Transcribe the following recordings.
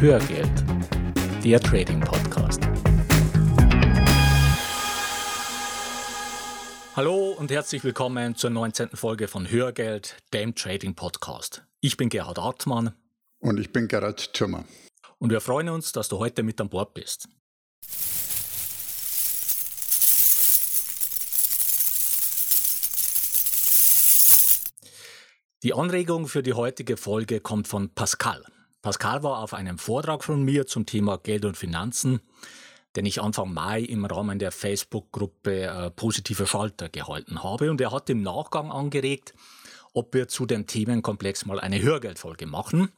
Hörgeld, der Trading Podcast. Hallo und herzlich willkommen zur 19. Folge von Hörgeld, dem Trading Podcast. Ich bin Gerhard Artmann. Und ich bin Gerhard Thürmer. Und wir freuen uns, dass du heute mit an Bord bist. Die Anregung für die heutige Folge kommt von Pascal. Pascal war auf einem Vortrag von mir zum Thema Geld und Finanzen, den ich Anfang Mai im Rahmen der Facebook-Gruppe äh, Positive Schalter gehalten habe. Und er hat im Nachgang angeregt, ob wir zu dem Themenkomplex mal eine Hörgeldfolge machen.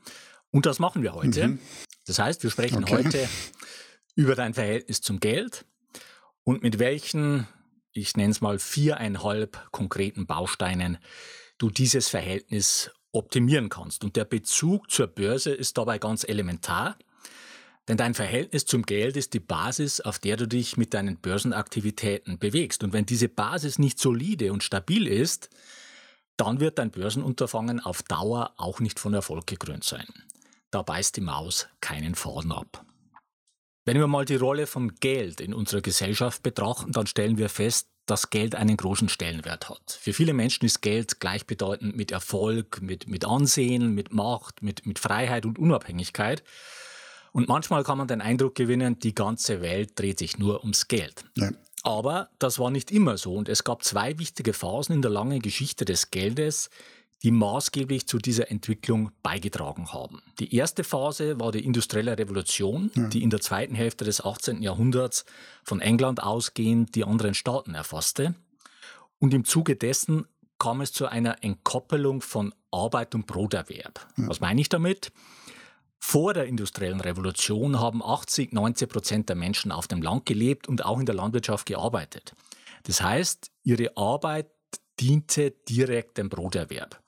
Und das machen wir heute. Mhm. Das heißt, wir sprechen okay. heute über dein Verhältnis zum Geld und mit welchen, ich nenne es mal, viereinhalb konkreten Bausteinen du dieses Verhältnis optimieren kannst. Und der Bezug zur Börse ist dabei ganz elementar, denn dein Verhältnis zum Geld ist die Basis, auf der du dich mit deinen Börsenaktivitäten bewegst. Und wenn diese Basis nicht solide und stabil ist, dann wird dein Börsenunterfangen auf Dauer auch nicht von Erfolg gekrönt sein. Da beißt die Maus keinen Faden ab. Wenn wir mal die Rolle von Geld in unserer Gesellschaft betrachten, dann stellen wir fest, dass Geld einen großen Stellenwert hat. Für viele Menschen ist Geld gleichbedeutend mit Erfolg, mit, mit Ansehen, mit Macht, mit, mit Freiheit und Unabhängigkeit. Und manchmal kann man den Eindruck gewinnen, die ganze Welt dreht sich nur ums Geld. Ja. Aber das war nicht immer so und es gab zwei wichtige Phasen in der langen Geschichte des Geldes, die maßgeblich zu dieser Entwicklung beigetragen haben. Die erste Phase war die industrielle Revolution, ja. die in der zweiten Hälfte des 18. Jahrhunderts von England ausgehend die anderen Staaten erfasste. Und im Zuge dessen kam es zu einer Entkoppelung von Arbeit und Broterwerb. Ja. Was meine ich damit? Vor der industriellen Revolution haben 80, 90 Prozent der Menschen auf dem Land gelebt und auch in der Landwirtschaft gearbeitet. Das heißt, ihre Arbeit diente direkt dem Broterwerb.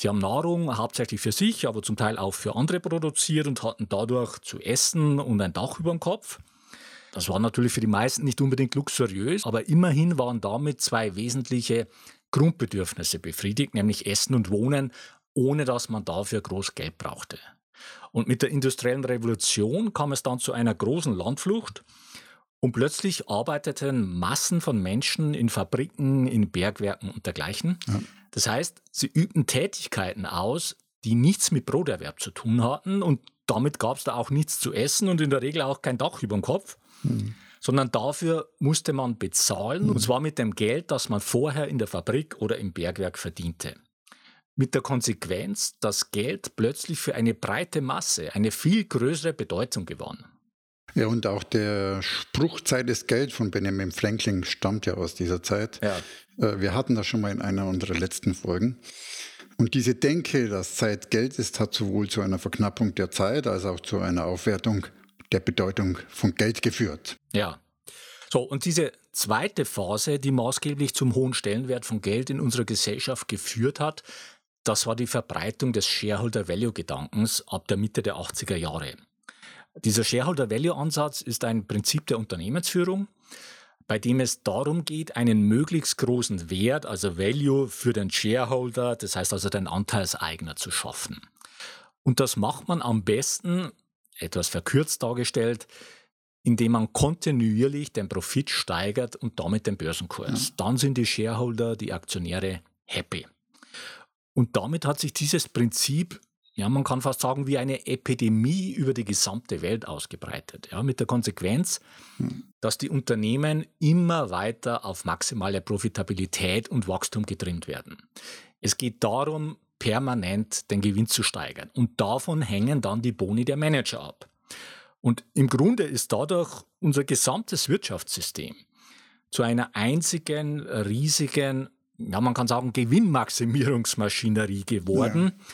Sie haben Nahrung hauptsächlich für sich, aber zum Teil auch für andere produziert und hatten dadurch zu essen und ein Dach über dem Kopf. Das war natürlich für die meisten nicht unbedingt luxuriös, aber immerhin waren damit zwei wesentliche Grundbedürfnisse befriedigt, nämlich Essen und Wohnen, ohne dass man dafür groß Geld brauchte. Und mit der industriellen Revolution kam es dann zu einer großen Landflucht und plötzlich arbeiteten Massen von Menschen in Fabriken, in Bergwerken und dergleichen. Ja. Das heißt, sie übten Tätigkeiten aus, die nichts mit Broterwerb zu tun hatten und damit gab es da auch nichts zu essen und in der Regel auch kein Dach über dem Kopf, mhm. sondern dafür musste man bezahlen mhm. und zwar mit dem Geld, das man vorher in der Fabrik oder im Bergwerk verdiente. Mit der Konsequenz, dass Geld plötzlich für eine breite Masse eine viel größere Bedeutung gewann. Ja, und auch der Spruch Zeit ist Geld von Benjamin Franklin stammt ja aus dieser Zeit. Ja. Äh, wir hatten das schon mal in einer unserer letzten Folgen. Und diese Denke, dass Zeit Geld ist, hat sowohl zu einer Verknappung der Zeit als auch zu einer Aufwertung der Bedeutung von Geld geführt. Ja. So, und diese zweite Phase, die maßgeblich zum hohen Stellenwert von Geld in unserer Gesellschaft geführt hat, das war die Verbreitung des Shareholder-Value-Gedankens ab der Mitte der 80er Jahre. Dieser Shareholder-Value-Ansatz ist ein Prinzip der Unternehmensführung, bei dem es darum geht, einen möglichst großen Wert, also Value für den Shareholder, das heißt also den Anteilseigner zu schaffen. Und das macht man am besten, etwas verkürzt dargestellt, indem man kontinuierlich den Profit steigert und damit den Börsenkurs. Ja. Dann sind die Shareholder, die Aktionäre happy. Und damit hat sich dieses Prinzip ja, man kann fast sagen, wie eine Epidemie über die gesamte Welt ausgebreitet. Ja, mit der Konsequenz, dass die Unternehmen immer weiter auf maximale Profitabilität und Wachstum getrimmt werden. Es geht darum, permanent den Gewinn zu steigern. Und davon hängen dann die Boni der Manager ab. Und im Grunde ist dadurch unser gesamtes Wirtschaftssystem zu einer einzigen, riesigen, ja, man kann sagen, Gewinnmaximierungsmaschinerie geworden. Ja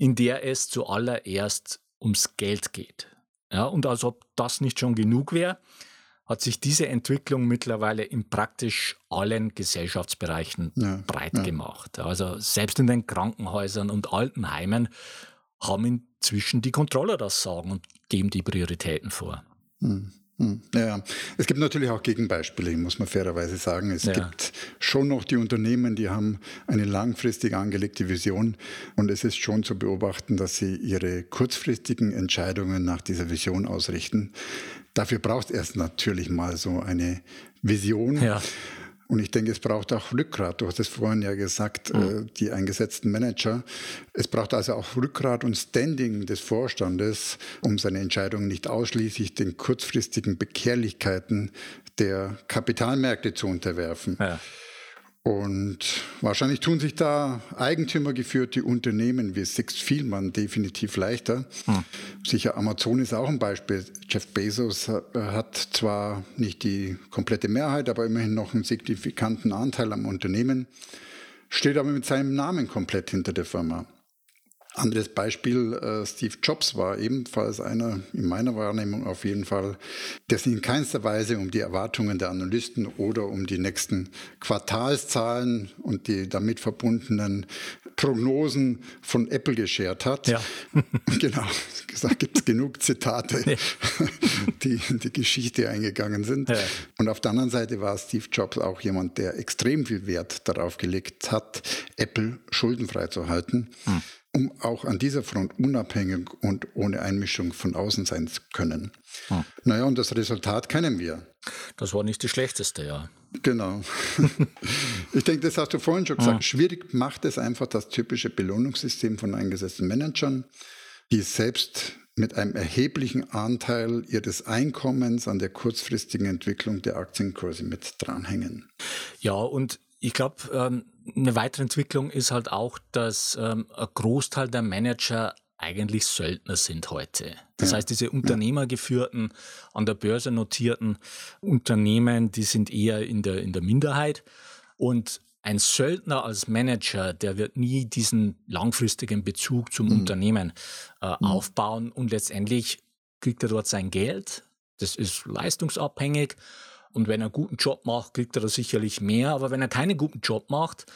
in der es zuallererst ums Geld geht. Ja, und als ob das nicht schon genug wäre, hat sich diese Entwicklung mittlerweile in praktisch allen Gesellschaftsbereichen ja, breit ja. gemacht. Also selbst in den Krankenhäusern und Altenheimen haben inzwischen die Controller das Sagen und geben die Prioritäten vor. Hm. Hm, ja, es gibt natürlich auch Gegenbeispiele, muss man fairerweise sagen. Es ja. gibt schon noch die Unternehmen, die haben eine langfristig angelegte Vision und es ist schon zu beobachten, dass sie ihre kurzfristigen Entscheidungen nach dieser Vision ausrichten. Dafür braucht es erst natürlich mal so eine Vision. Ja. Und ich denke, es braucht auch Rückgrat. Du hast es vorhin ja gesagt, mhm. äh, die eingesetzten Manager. Es braucht also auch Rückgrat und Standing des Vorstandes, um seine Entscheidungen nicht ausschließlich den kurzfristigen Bekehrlichkeiten der Kapitalmärkte zu unterwerfen. Ja. Und wahrscheinlich tun sich da eigentümergeführte Unternehmen wie Six Vielmann definitiv leichter. Hm. Sicher Amazon ist auch ein Beispiel. Jeff Bezos hat zwar nicht die komplette Mehrheit, aber immerhin noch einen signifikanten Anteil am Unternehmen, steht aber mit seinem Namen komplett hinter der Firma. Anderes Beispiel, äh, Steve Jobs war ebenfalls einer, in meiner Wahrnehmung auf jeden Fall, der sich in keinster Weise um die Erwartungen der Analysten oder um die nächsten Quartalszahlen und die damit verbundenen Prognosen von Apple geschert hat. Ja. genau, da gibt es genug Zitate, ja. die in die Geschichte eingegangen sind. Ja. Und auf der anderen Seite war Steve Jobs auch jemand, der extrem viel Wert darauf gelegt hat, Apple schuldenfrei zu halten. Hm um auch an dieser Front unabhängig und ohne Einmischung von außen sein zu können. Hm. Naja, und das Resultat kennen wir. Das war nicht das Schlechteste, ja. Genau. ich denke, das hast du vorhin schon gesagt. Hm. Schwierig macht es einfach das typische Belohnungssystem von eingesetzten Managern, die selbst mit einem erheblichen Anteil ihres Einkommens an der kurzfristigen Entwicklung der Aktienkurse mit dranhängen. Ja, und ich glaube, ähm, eine weitere Entwicklung ist halt auch, dass ähm, ein Großteil der Manager eigentlich Söldner sind heute. Das ja. heißt, diese unternehmergeführten, an der Börse notierten Unternehmen, die sind eher in der, in der Minderheit. Und ein Söldner als Manager, der wird nie diesen langfristigen Bezug zum mhm. Unternehmen äh, mhm. aufbauen und letztendlich kriegt er dort sein Geld. Das ist leistungsabhängig und wenn er einen guten Job macht, kriegt er da sicherlich mehr. Aber wenn er keinen guten Job macht,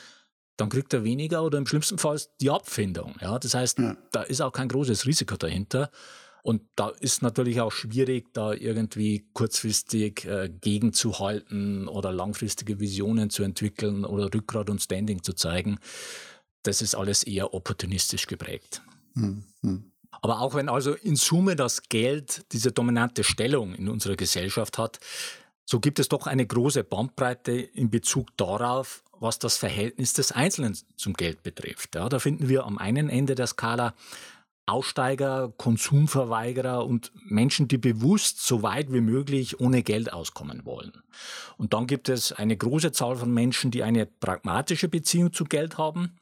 dann kriegt er weniger oder im schlimmsten Fall die Abfindung. Ja, das heißt, ja. da ist auch kein großes Risiko dahinter. Und da ist natürlich auch schwierig, da irgendwie kurzfristig äh, gegenzuhalten oder langfristige Visionen zu entwickeln oder Rückgrat und Standing zu zeigen. Das ist alles eher opportunistisch geprägt. Mhm. Aber auch wenn also in Summe das Geld diese dominante Stellung in unserer Gesellschaft hat, so gibt es doch eine große Bandbreite in Bezug darauf, was das Verhältnis des Einzelnen zum Geld betrifft. Ja, da finden wir am einen Ende der Skala Aussteiger, Konsumverweigerer und Menschen, die bewusst so weit wie möglich ohne Geld auskommen wollen. Und dann gibt es eine große Zahl von Menschen, die eine pragmatische Beziehung zu Geld haben,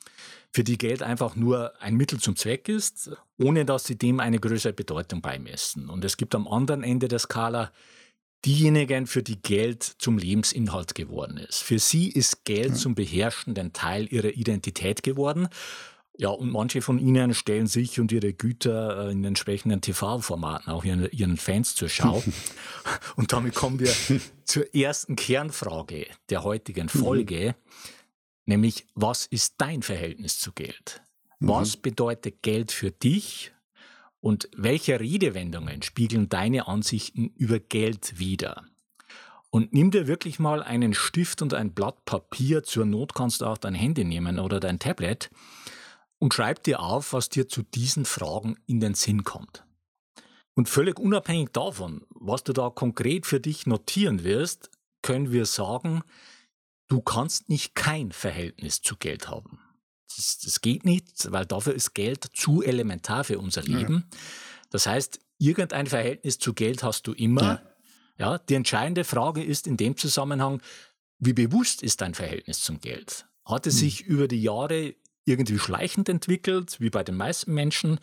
für die Geld einfach nur ein Mittel zum Zweck ist, ohne dass sie dem eine größere Bedeutung beimessen. Und es gibt am anderen Ende der Skala diejenigen, für die Geld zum Lebensinhalt geworden ist. Für sie ist Geld ja. zum beherrschenden Teil ihrer Identität geworden. Ja, und manche von ihnen stellen sich und ihre Güter äh, in entsprechenden TV-Formaten auch ihren, ihren Fans zur Schau. und damit kommen wir zur ersten Kernfrage der heutigen mhm. Folge, nämlich was ist dein Verhältnis zu Geld? Was mhm. bedeutet Geld für dich und welche Redewendungen spiegeln deine Ansichten über Geld wider? Und nimm dir wirklich mal einen Stift und ein Blatt Papier. Zur Not kannst du auch dein Handy nehmen oder dein Tablet und schreib dir auf, was dir zu diesen Fragen in den Sinn kommt. Und völlig unabhängig davon, was du da konkret für dich notieren wirst, können wir sagen, du kannst nicht kein Verhältnis zu Geld haben. Das, das geht nicht, weil dafür ist Geld zu elementar für unser Leben. Ja. Das heißt, irgendein Verhältnis zu Geld hast du immer. Ja. ja. die entscheidende Frage ist in dem Zusammenhang, wie bewusst ist dein Verhältnis zum Geld? Hat es hm. sich über die Jahre irgendwie schleichend entwickelt, wie bei den meisten Menschen,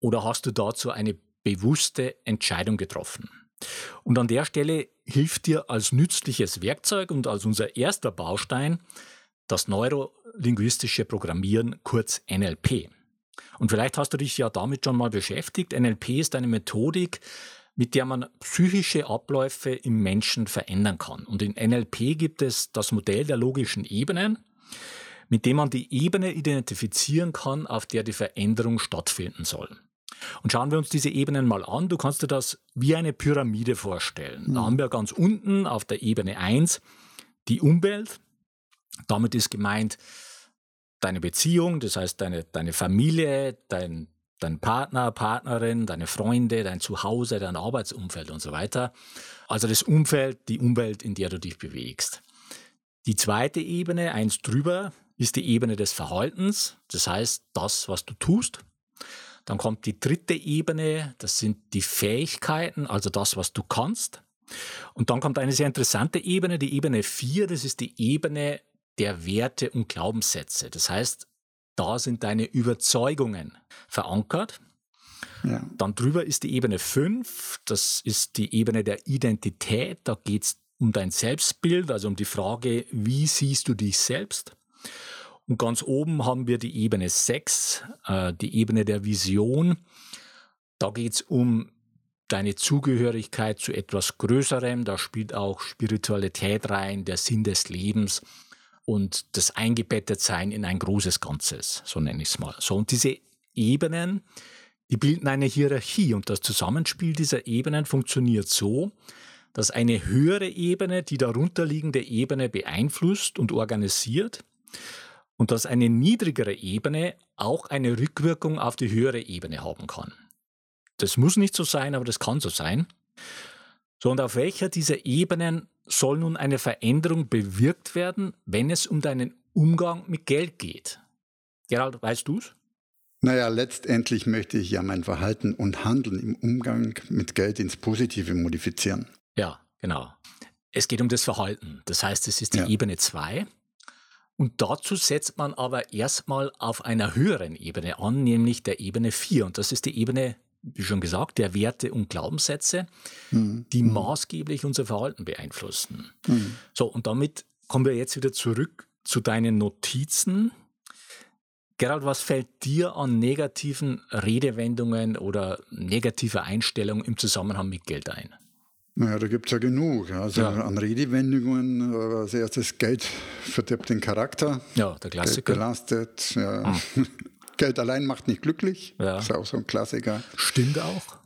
oder hast du dazu eine bewusste Entscheidung getroffen? Und an der Stelle hilft dir als nützliches Werkzeug und als unser erster Baustein das neurolinguistische Programmieren, kurz NLP. Und vielleicht hast du dich ja damit schon mal beschäftigt. NLP ist eine Methodik, mit der man psychische Abläufe im Menschen verändern kann. Und in NLP gibt es das Modell der logischen Ebenen, mit dem man die Ebene identifizieren kann, auf der die Veränderung stattfinden soll. Und schauen wir uns diese Ebenen mal an. Du kannst dir das wie eine Pyramide vorstellen. Mhm. Da haben wir ganz unten auf der Ebene 1 die Umwelt. Damit ist gemeint deine Beziehung, das heißt deine, deine Familie, dein, dein Partner, Partnerin, deine Freunde, dein Zuhause, dein Arbeitsumfeld und so weiter. Also das Umfeld, die Umwelt, in der du dich bewegst. Die zweite Ebene, eins drüber, ist die Ebene des Verhaltens, das heißt das, was du tust. Dann kommt die dritte Ebene, das sind die Fähigkeiten, also das, was du kannst. Und dann kommt eine sehr interessante Ebene, die Ebene 4, das ist die Ebene der Werte und Glaubenssätze. Das heißt, da sind deine Überzeugungen verankert. Ja. Dann drüber ist die Ebene 5, das ist die Ebene der Identität. Da geht es um dein Selbstbild, also um die Frage, wie siehst du dich selbst? Und ganz oben haben wir die Ebene 6, äh, die Ebene der Vision. Da geht es um deine Zugehörigkeit zu etwas Größerem. Da spielt auch Spiritualität rein, der Sinn des Lebens und das Eingebettetsein in ein großes Ganzes, so nenne ich es mal. So, und diese Ebenen, die bilden eine Hierarchie und das Zusammenspiel dieser Ebenen funktioniert so, dass eine höhere Ebene die darunterliegende Ebene beeinflusst und organisiert und dass eine niedrigere Ebene auch eine Rückwirkung auf die höhere Ebene haben kann. Das muss nicht so sein, aber das kann so sein. So, und auf welcher dieser Ebenen soll nun eine Veränderung bewirkt werden, wenn es um deinen Umgang mit Geld geht? Gerald, weißt du es? Naja, letztendlich möchte ich ja mein Verhalten und Handeln im Umgang mit Geld ins Positive modifizieren. Ja, genau. Es geht um das Verhalten. Das heißt, es ist die ja. Ebene 2. Und dazu setzt man aber erstmal auf einer höheren Ebene an, nämlich der Ebene 4. Und das ist die Ebene, wie schon gesagt, der Werte und Glaubenssätze, mhm. die mhm. maßgeblich unser Verhalten beeinflussen. Mhm. So, und damit kommen wir jetzt wieder zurück zu deinen Notizen. Gerald, was fällt dir an negativen Redewendungen oder negativer Einstellungen im Zusammenhang mit Geld ein? Naja, da gibt es ja genug. Also ja. an Redewendungen, äh, als erstes Geld verdirbt den Charakter. Ja, der Klassiker. Geld belastet. Ja. Hm. Geld allein macht nicht glücklich. Ja. Das ist auch so ein Klassiker. Stimmt auch.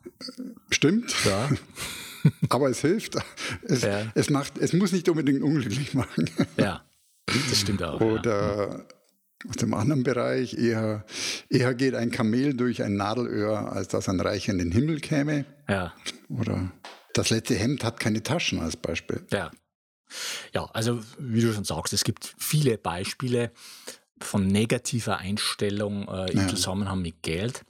Stimmt. Ja. Aber es hilft. Es, ja. es, macht, es muss nicht unbedingt unglücklich machen. Ja, das stimmt auch. Oder aus dem anderen Bereich, eher, eher geht ein Kamel durch ein Nadelöhr, als dass ein Reich in den Himmel käme. Ja. Oder das letzte Hemd hat keine Taschen als Beispiel. Ja. Ja, also wie du schon sagst, es gibt viele Beispiele von negativer Einstellung äh, im ja. Zusammenhang mit Geld.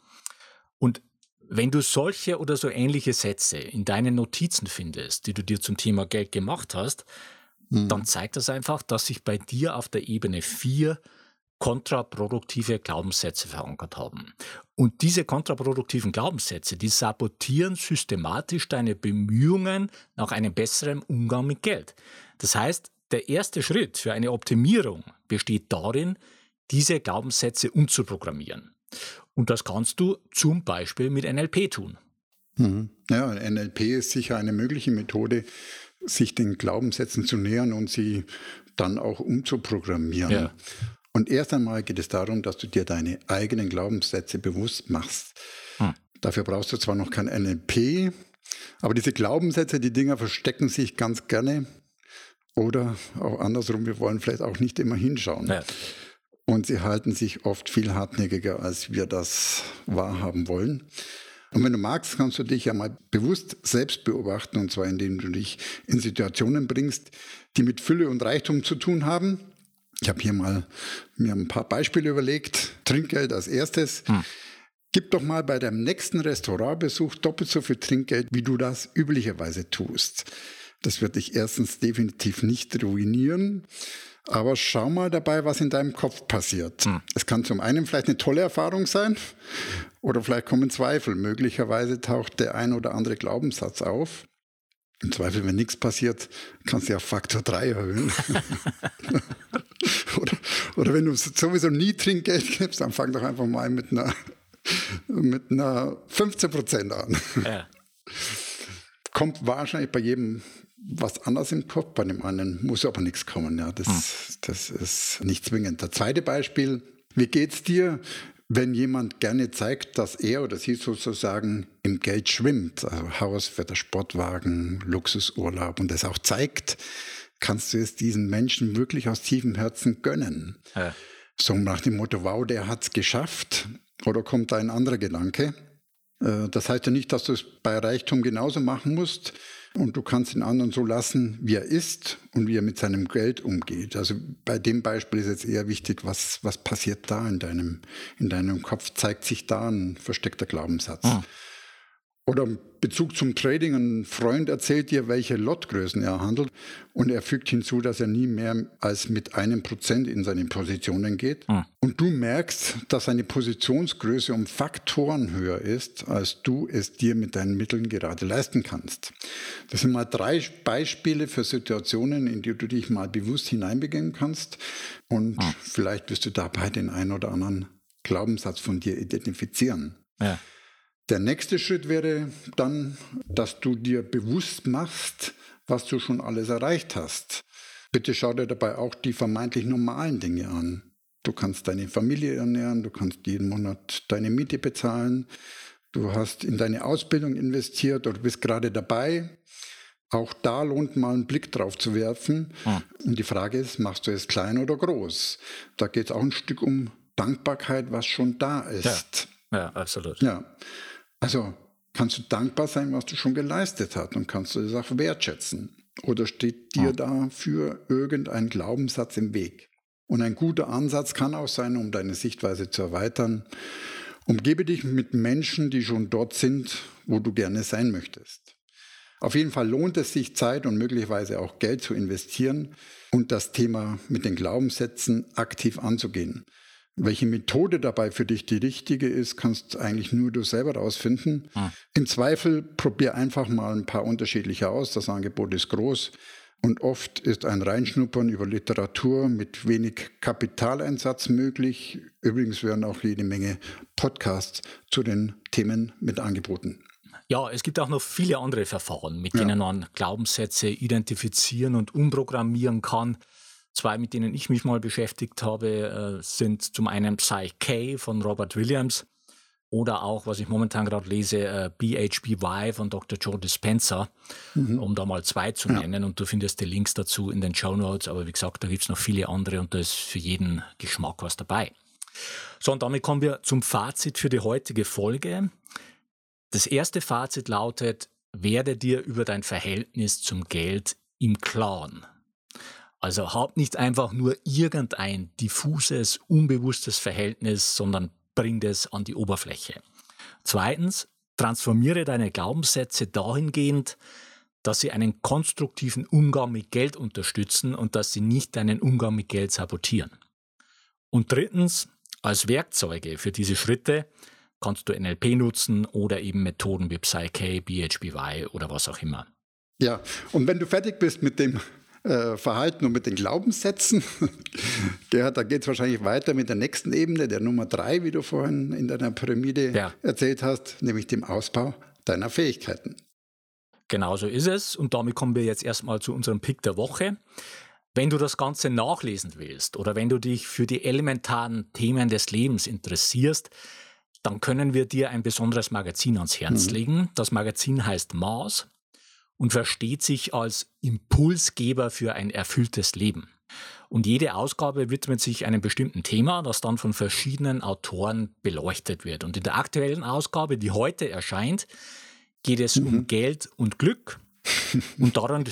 Und wenn du solche oder so ähnliche Sätze in deinen Notizen findest, die du dir zum Thema Geld gemacht hast, mhm. dann zeigt das einfach, dass sich bei dir auf der Ebene 4 kontraproduktive Glaubenssätze verankert haben. Und diese kontraproduktiven Glaubenssätze, die sabotieren systematisch deine Bemühungen nach einem besseren Umgang mit Geld. Das heißt, der erste Schritt für eine Optimierung besteht darin, diese Glaubenssätze umzuprogrammieren. Und das kannst du zum Beispiel mit NLP tun. Mhm. Ja, NLP ist sicher eine mögliche Methode, sich den Glaubenssätzen zu nähern und sie dann auch umzuprogrammieren. Ja. Und erst einmal geht es darum, dass du dir deine eigenen Glaubenssätze bewusst machst. Hm. Dafür brauchst du zwar noch kein NLP, aber diese Glaubenssätze, die Dinger verstecken sich ganz gerne. Oder auch andersrum, wir wollen vielleicht auch nicht immer hinschauen. Ja. Und sie halten sich oft viel hartnäckiger, als wir das wahrhaben wollen. Und wenn du magst, kannst du dich ja mal bewusst selbst beobachten, und zwar indem du dich in Situationen bringst, die mit Fülle und Reichtum zu tun haben ich habe hier mal mir ein paar Beispiele überlegt. Trinkgeld als erstes. Hm. Gib doch mal bei deinem nächsten Restaurantbesuch doppelt so viel Trinkgeld, wie du das üblicherweise tust. Das wird dich erstens definitiv nicht ruinieren. Aber schau mal dabei, was in deinem Kopf passiert. Hm. Es kann zum einen vielleicht eine tolle Erfahrung sein oder vielleicht kommen Zweifel. Möglicherweise taucht der ein oder andere Glaubenssatz auf. Im Zweifel, wenn nichts passiert, kannst du ja Faktor 3 erhöhen. oder, oder wenn du sowieso nie Trinkgeld gibst, dann fang doch einfach mal mit einer, mit einer 15 Prozent an. Ja. Kommt wahrscheinlich bei jedem was anderes im Kopf, bei dem anderen muss aber nichts kommen. Ja, das, hm. das ist nicht zwingend. Das zweite Beispiel, wie geht's dir, wenn jemand gerne zeigt, dass er oder sie sozusagen im Geld schwimmt, also Haus, für der Sportwagen, Luxusurlaub und das auch zeigt, kannst du es diesen Menschen wirklich aus tiefem Herzen gönnen. Ja. So nach dem Motto, wow, der hat es geschafft. Oder kommt da ein anderer Gedanke? Äh, das heißt ja nicht, dass du es bei Reichtum genauso machen musst. Und du kannst den anderen so lassen, wie er ist und wie er mit seinem Geld umgeht. Also bei dem Beispiel ist jetzt eher wichtig, was, was passiert da in deinem, in deinem Kopf? Zeigt sich da ein versteckter Glaubenssatz? Mhm. Oder Bezug zum Trading, ein Freund erzählt dir, welche Lotgrößen er handelt und er fügt hinzu, dass er nie mehr als mit einem Prozent in seine Positionen geht. Mhm. Und du merkst, dass seine Positionsgröße um Faktoren höher ist, als du es dir mit deinen Mitteln gerade leisten kannst. Das sind mal drei Beispiele für Situationen, in die du dich mal bewusst hineinbegeben kannst und mhm. vielleicht wirst du dabei den einen oder anderen Glaubenssatz von dir identifizieren. Ja. Der nächste Schritt wäre dann, dass du dir bewusst machst, was du schon alles erreicht hast. Bitte schau dir dabei auch die vermeintlich normalen Dinge an. Du kannst deine Familie ernähren, du kannst jeden Monat deine Miete bezahlen, du hast in deine Ausbildung investiert oder bist gerade dabei. Auch da lohnt mal einen Blick drauf zu werfen. Hm. Und die Frage ist, machst du es klein oder groß? Da geht es auch ein Stück um Dankbarkeit, was schon da ist. Ja, ja absolut. Ja. Also kannst du dankbar sein, was du schon geleistet hast und kannst du das auch wertschätzen. Oder steht dir dafür irgendein Glaubenssatz im Weg? Und ein guter Ansatz kann auch sein, um deine Sichtweise zu erweitern. Umgebe dich mit Menschen, die schon dort sind, wo du gerne sein möchtest. Auf jeden Fall lohnt es sich, Zeit und möglicherweise auch Geld zu investieren und das Thema mit den Glaubenssätzen aktiv anzugehen. Welche Methode dabei für dich die richtige ist, kannst eigentlich nur du selber rausfinden. Hm. Im Zweifel probier einfach mal ein paar unterschiedliche aus. Das Angebot ist groß. Und oft ist ein Reinschnuppern über Literatur mit wenig Kapitaleinsatz möglich. Übrigens werden auch jede Menge Podcasts zu den Themen mit angeboten. Ja, es gibt auch noch viele andere Verfahren, mit denen man Glaubenssätze identifizieren und umprogrammieren kann. Zwei, mit denen ich mich mal beschäftigt habe, äh, sind zum einen Psyche von Robert Williams oder auch, was ich momentan gerade lese, äh, BHBY von Dr. Joe Dispenza, mhm. um da mal zwei zu nennen. Ja. Und du findest die Links dazu in den Show Notes. Aber wie gesagt, da gibt es noch viele andere und da ist für jeden Geschmack was dabei. So, und damit kommen wir zum Fazit für die heutige Folge. Das erste Fazit lautet, werde dir über dein Verhältnis zum Geld im Klaren. Also hab nicht einfach nur irgendein diffuses, unbewusstes Verhältnis, sondern bring das an die Oberfläche. Zweitens, transformiere deine Glaubenssätze dahingehend, dass sie einen konstruktiven Umgang mit Geld unterstützen und dass sie nicht deinen Umgang mit Geld sabotieren. Und drittens, als Werkzeuge für diese Schritte kannst du NLP nutzen oder eben Methoden wie Psyche, BHBY oder was auch immer. Ja, und wenn du fertig bist mit dem äh, Verhalten und mit den Glaubenssätzen. Gerhard, da geht es wahrscheinlich weiter mit der nächsten Ebene, der Nummer drei, wie du vorhin in deiner Pyramide ja. erzählt hast, nämlich dem Ausbau deiner Fähigkeiten. Genau so ist es. Und damit kommen wir jetzt erstmal zu unserem Pick der Woche. Wenn du das Ganze nachlesen willst oder wenn du dich für die elementaren Themen des Lebens interessierst, dann können wir dir ein besonderes Magazin ans Herz mhm. legen. Das Magazin heißt Mars und versteht sich als Impulsgeber für ein erfülltes Leben. Und jede Ausgabe widmet sich einem bestimmten Thema, das dann von verschiedenen Autoren beleuchtet wird. Und in der aktuellen Ausgabe, die heute erscheint, geht es mhm. um Geld und Glück. und, darin,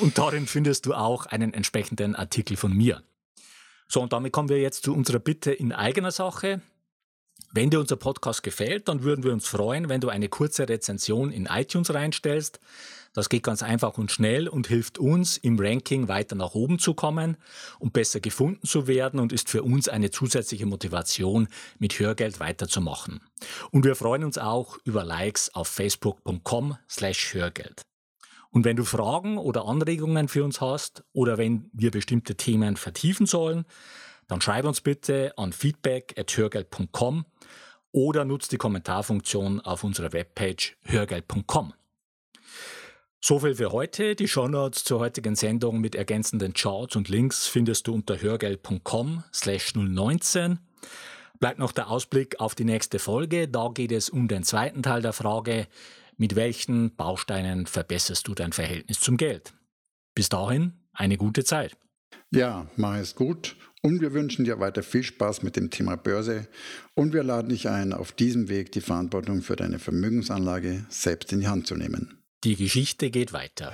und darin findest du auch einen entsprechenden Artikel von mir. So, und damit kommen wir jetzt zu unserer Bitte in eigener Sache. Wenn dir unser Podcast gefällt, dann würden wir uns freuen, wenn du eine kurze Rezension in iTunes reinstellst. Das geht ganz einfach und schnell und hilft uns im Ranking weiter nach oben zu kommen und besser gefunden zu werden und ist für uns eine zusätzliche Motivation, mit Hörgeld weiterzumachen. Und wir freuen uns auch über Likes auf facebook.com slash Hörgeld. Und wenn du Fragen oder Anregungen für uns hast oder wenn wir bestimmte Themen vertiefen sollen, dann schreib uns bitte an feedback.hörgeld.com oder nutzt die Kommentarfunktion auf unserer Webpage hörgeld.com. So viel für heute. Die Shownotes zur heutigen Sendung mit ergänzenden Charts und Links findest du unter hörgeld.com slash 019. Bleibt noch der Ausblick auf die nächste Folge. Da geht es um den zweiten Teil der Frage, mit welchen Bausteinen verbesserst du dein Verhältnis zum Geld? Bis dahin eine gute Zeit. Ja, mach es gut und wir wünschen dir weiter viel Spaß mit dem Thema Börse und wir laden dich ein, auf diesem Weg die Verantwortung für deine Vermögensanlage selbst in die Hand zu nehmen. Die Geschichte geht weiter.